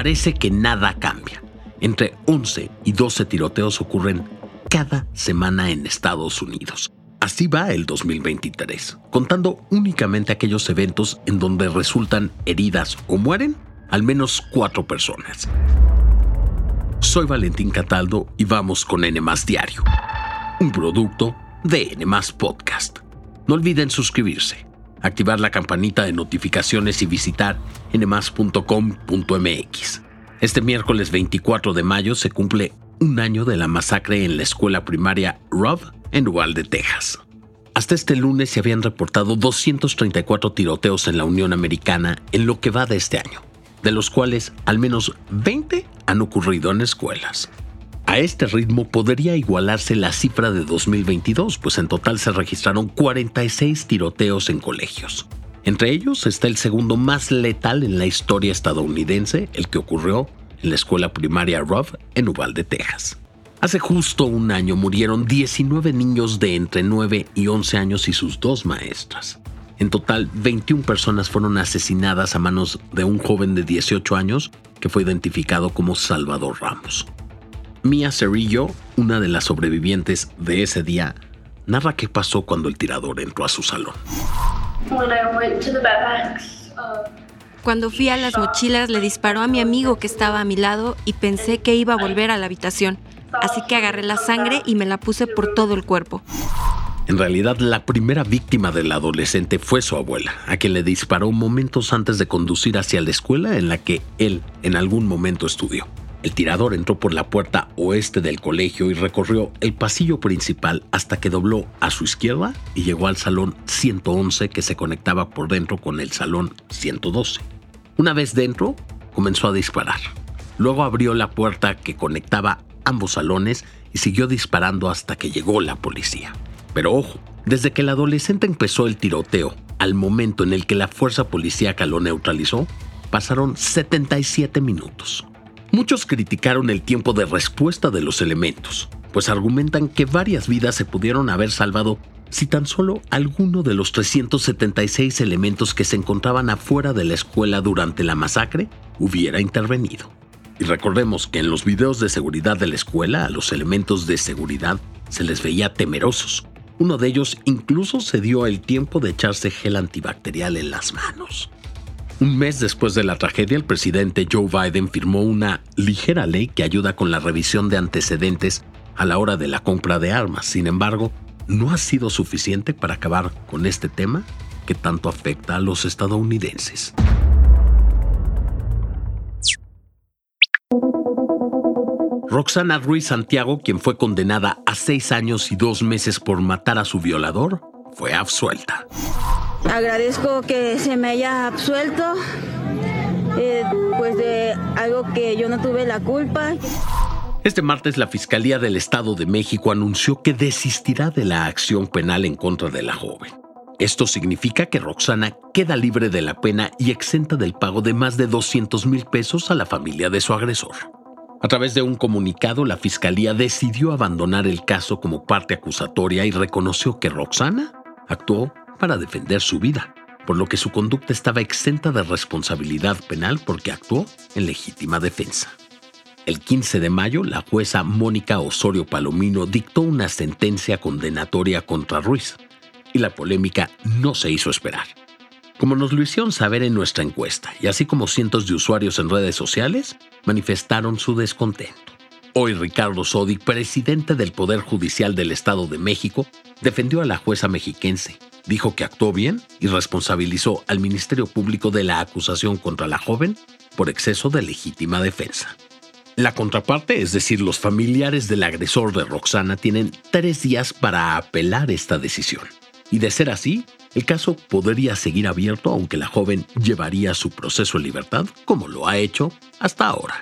parece que nada cambia. Entre 11 y 12 tiroteos ocurren cada semana en Estados Unidos. Así va el 2023, contando únicamente aquellos eventos en donde resultan heridas o mueren al menos cuatro personas. Soy Valentín Cataldo y vamos con N Diario, un producto de N Podcast. No olviden suscribirse, activar la campanita de notificaciones y visitar nmas.com.mx. Este miércoles 24 de mayo se cumple un año de la masacre en la escuela primaria Rob en Uvalde, Texas. Hasta este lunes se habían reportado 234 tiroteos en la Unión Americana en lo que va de este año de los cuales al menos 20 han ocurrido en escuelas. A este ritmo podría igualarse la cifra de 2022, pues en total se registraron 46 tiroteos en colegios. Entre ellos está el segundo más letal en la historia estadounidense, el que ocurrió en la escuela primaria Robb en Uvalde, Texas. Hace justo un año murieron 19 niños de entre 9 y 11 años y sus dos maestras. En total, 21 personas fueron asesinadas a manos de un joven de 18 años que fue identificado como Salvador Ramos. Mia Cerillo, una de las sobrevivientes de ese día, narra qué pasó cuando el tirador entró a su salón. Cuando fui a las mochilas le disparó a mi amigo que estaba a mi lado y pensé que iba a volver a la habitación, así que agarré la sangre y me la puse por todo el cuerpo. En realidad, la primera víctima del adolescente fue su abuela, a quien le disparó momentos antes de conducir hacia la escuela en la que él en algún momento estudió. El tirador entró por la puerta oeste del colegio y recorrió el pasillo principal hasta que dobló a su izquierda y llegó al salón 111 que se conectaba por dentro con el salón 112. Una vez dentro, comenzó a disparar. Luego abrió la puerta que conectaba ambos salones y siguió disparando hasta que llegó la policía. Pero ojo, desde que el adolescente empezó el tiroteo al momento en el que la fuerza policíaca lo neutralizó, pasaron 77 minutos. Muchos criticaron el tiempo de respuesta de los elementos, pues argumentan que varias vidas se pudieron haber salvado si tan solo alguno de los 376 elementos que se encontraban afuera de la escuela durante la masacre hubiera intervenido. Y recordemos que en los videos de seguridad de la escuela a los elementos de seguridad se les veía temerosos, uno de ellos incluso se dio el tiempo de echarse gel antibacterial en las manos. Un mes después de la tragedia, el presidente Joe Biden firmó una ligera ley que ayuda con la revisión de antecedentes a la hora de la compra de armas. Sin embargo, no ha sido suficiente para acabar con este tema que tanto afecta a los estadounidenses. Roxana Ruiz Santiago, quien fue condenada a seis años y dos meses por matar a su violador, fue absuelta. Agradezco que se me haya absuelto, eh, pues de algo que yo no tuve la culpa. Este martes la Fiscalía del Estado de México anunció que desistirá de la acción penal en contra de la joven. Esto significa que Roxana queda libre de la pena y exenta del pago de más de 200 mil pesos a la familia de su agresor. A través de un comunicado, la Fiscalía decidió abandonar el caso como parte acusatoria y reconoció que Roxana actuó para defender su vida, por lo que su conducta estaba exenta de responsabilidad penal porque actuó en legítima defensa. El 15 de mayo, la jueza Mónica Osorio Palomino dictó una sentencia condenatoria contra Ruiz, y la polémica no se hizo esperar. Como nos lo hicieron saber en nuestra encuesta, y así como cientos de usuarios en redes sociales, manifestaron su descontento. Hoy Ricardo Sodi, presidente del Poder Judicial del Estado de México, defendió a la jueza mexiquense, dijo que actuó bien y responsabilizó al Ministerio Público de la acusación contra la joven por exceso de legítima defensa. La contraparte, es decir, los familiares del agresor de Roxana, tienen tres días para apelar esta decisión. Y de ser así, el caso podría seguir abierto aunque la joven llevaría su proceso en libertad como lo ha hecho hasta ahora.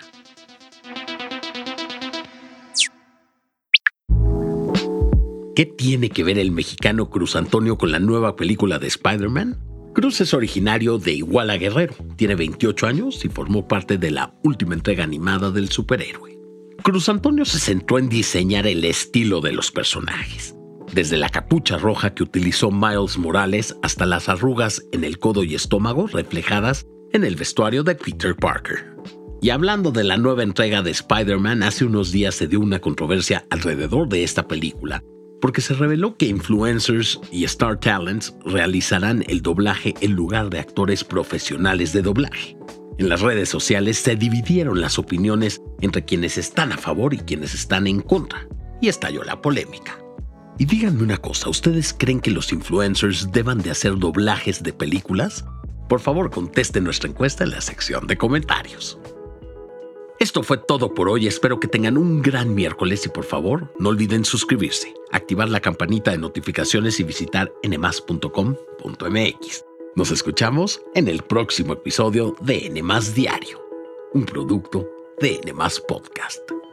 ¿Qué tiene que ver el mexicano Cruz Antonio con la nueva película de Spider-Man? Cruz es originario de Iguala Guerrero, tiene 28 años y formó parte de la última entrega animada del superhéroe. Cruz Antonio se centró en diseñar el estilo de los personajes desde la capucha roja que utilizó Miles Morales hasta las arrugas en el codo y estómago reflejadas en el vestuario de Peter Parker. Y hablando de la nueva entrega de Spider-Man, hace unos días se dio una controversia alrededor de esta película, porque se reveló que influencers y Star Talents realizarán el doblaje en lugar de actores profesionales de doblaje. En las redes sociales se dividieron las opiniones entre quienes están a favor y quienes están en contra, y estalló la polémica. Y díganme una cosa, ¿ustedes creen que los influencers deban de hacer doblajes de películas? Por favor, conteste nuestra encuesta en la sección de comentarios. Esto fue todo por hoy, espero que tengan un gran miércoles y por favor no olviden suscribirse, activar la campanita de notificaciones y visitar nmas.com.mx. Nos escuchamos en el próximo episodio de Nmas Diario, un producto de Nmas Podcast.